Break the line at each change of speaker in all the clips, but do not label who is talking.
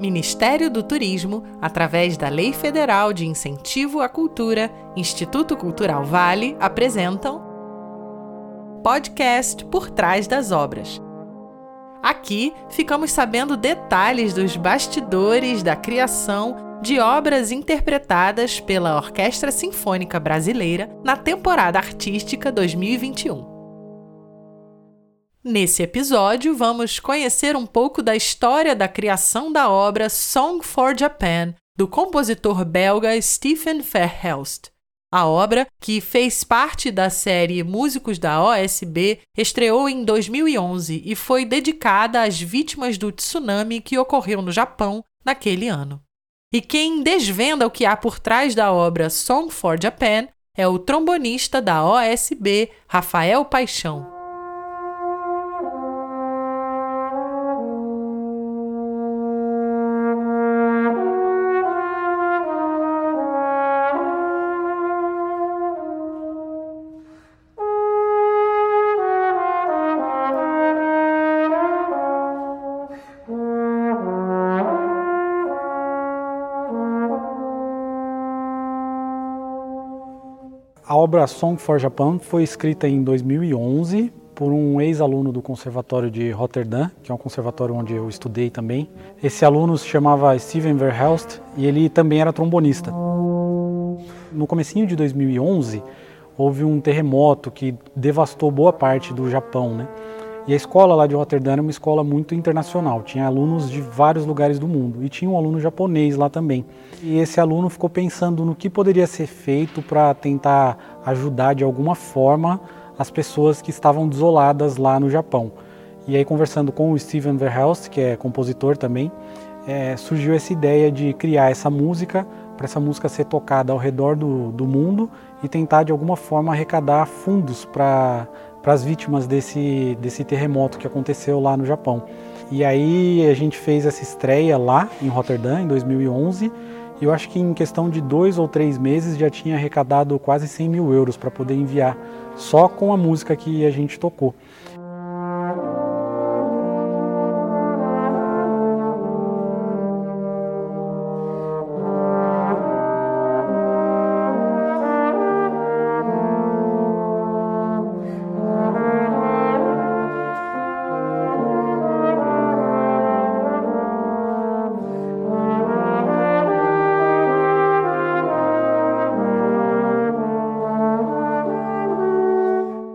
Ministério do Turismo, através da Lei Federal de Incentivo à Cultura, Instituto Cultural Vale, apresentam Podcast Por Trás das Obras. Aqui ficamos sabendo detalhes dos bastidores da criação de obras interpretadas pela Orquestra Sinfônica Brasileira na temporada artística 2021. Nesse episódio, vamos conhecer um pouco da história da criação da obra Song for Japan, do compositor belga Stephen Verhelst. A obra, que fez parte da série Músicos da OSB, estreou em 2011 e foi dedicada às vítimas do tsunami que ocorreu no Japão naquele ano. E quem desvenda o que há por trás da obra Song for Japan é o trombonista da OSB, Rafael Paixão.
A obra Song for Japan foi escrita em 2011 por um ex-aluno do Conservatório de Rotterdam, que é um conservatório onde eu estudei também. Esse aluno se chamava Steven Verhelst e ele também era trombonista. No comecinho de 2011, houve um terremoto que devastou boa parte do Japão, né? E a escola lá de Rotterdam era uma escola muito internacional, tinha alunos de vários lugares do mundo e tinha um aluno japonês lá também. E esse aluno ficou pensando no que poderia ser feito para tentar ajudar de alguma forma as pessoas que estavam desoladas lá no Japão. E aí conversando com o Steven Verhelst, que é compositor também, é, surgiu essa ideia de criar essa música para essa música ser tocada ao redor do, do mundo e tentar de alguma forma arrecadar fundos para para as vítimas desse, desse terremoto que aconteceu lá no Japão. E aí a gente fez essa estreia lá em Rotterdam em 2011 e eu acho que em questão de dois ou três meses já tinha arrecadado quase 100 mil euros para poder enviar só com a música que a gente tocou.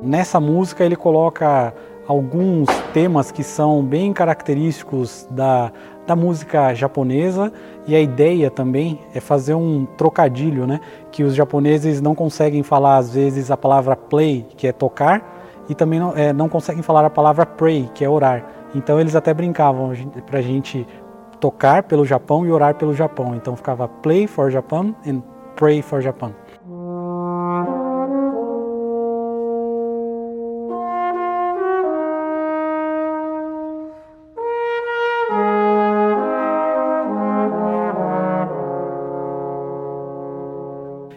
Nessa música ele coloca alguns temas que são bem característicos da, da música japonesa e a ideia também é fazer um trocadilho, né? Que os japoneses não conseguem falar às vezes a palavra play, que é tocar, e também não, é, não conseguem falar a palavra pray, que é orar. Então eles até brincavam para a gente tocar pelo Japão e orar pelo Japão. Então ficava play for Japan and pray for Japan.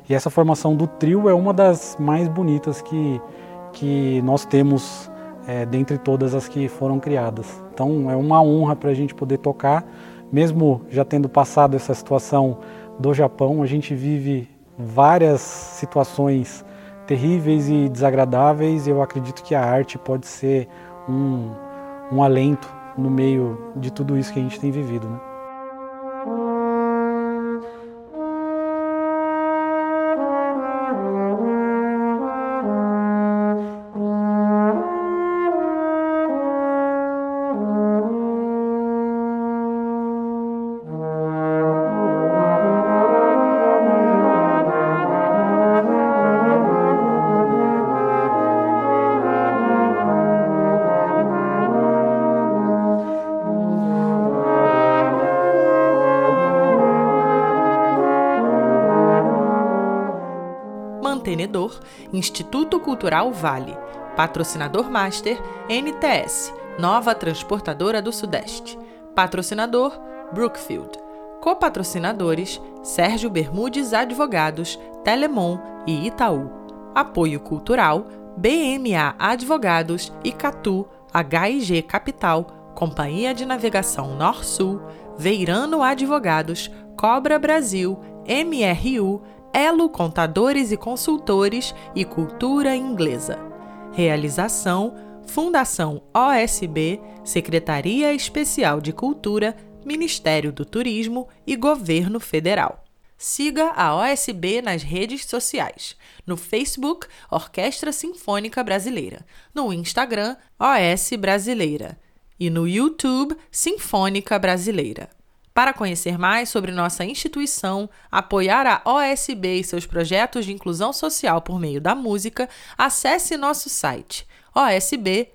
E essa formação do trio é uma das mais bonitas que, que nós temos é, dentre todas as que foram criadas. Então é uma honra para a gente poder tocar, mesmo já tendo passado essa situação do Japão, a gente vive várias situações terríveis e desagradáveis e eu acredito que a arte pode ser um, um alento no meio de tudo isso que a gente tem vivido. Né?
Mantenedor Instituto Cultural Vale, patrocinador master NTS, Nova Transportadora do Sudeste, patrocinador Brookfield, copatrocinadores Sérgio Bermudes Advogados, Telemon e Itaú, apoio cultural BMA Advogados e Catu HIG Capital, Companhia de Navegação Nor-Sul, Veirano Advogados, Cobra Brasil, MRU, Elo Contadores e Consultores e Cultura Inglesa. Realização: Fundação OSB, Secretaria Especial de Cultura, Ministério do Turismo e Governo Federal. Siga a OSB nas redes sociais. No Facebook, Orquestra Sinfônica Brasileira. No Instagram, OS Brasileira. E no YouTube, Sinfônica Brasileira. Para conhecer mais sobre nossa instituição, apoiar a OSB e seus projetos de inclusão social por meio da música, acesse nosso site osb.com.br.